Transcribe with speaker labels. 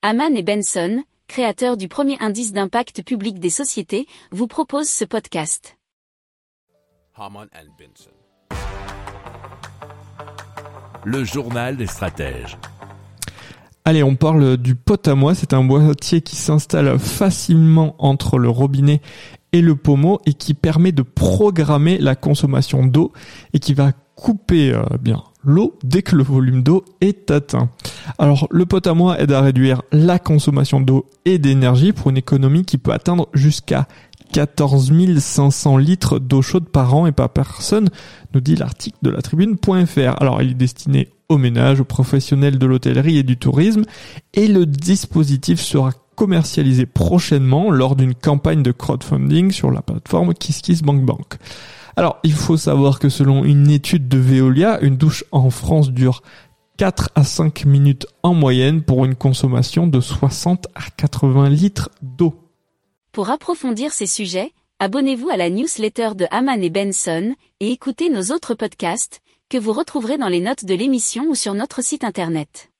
Speaker 1: Haman et Benson, créateurs du premier indice d'impact public des sociétés, vous proposent ce podcast.
Speaker 2: Haman and Benson. Le journal des stratèges.
Speaker 3: Allez, on parle du pot à moi. C'est un boîtier qui s'installe facilement entre le robinet et le pommeau et qui permet de programmer la consommation d'eau et qui va couper euh, bien l'eau dès que le volume d'eau est atteint. Alors le pot à moi aide à réduire la consommation d'eau et d'énergie pour une économie qui peut atteindre jusqu'à 14 500 litres d'eau chaude par an et par personne, nous dit l'article de la tribune.fr. Alors il est destiné aux ménages, aux professionnels de l'hôtellerie et du tourisme et le dispositif sera commercialisé prochainement lors d'une campagne de crowdfunding sur la plateforme KissKissBankBank. Alors, il faut savoir que selon une étude de Veolia, une douche en France dure 4 à 5 minutes en moyenne pour une consommation de 60 à 80 litres d'eau.
Speaker 1: Pour approfondir ces sujets, abonnez-vous à la newsletter de Haman et Benson et écoutez nos autres podcasts que vous retrouverez dans les notes de l'émission ou sur notre site internet.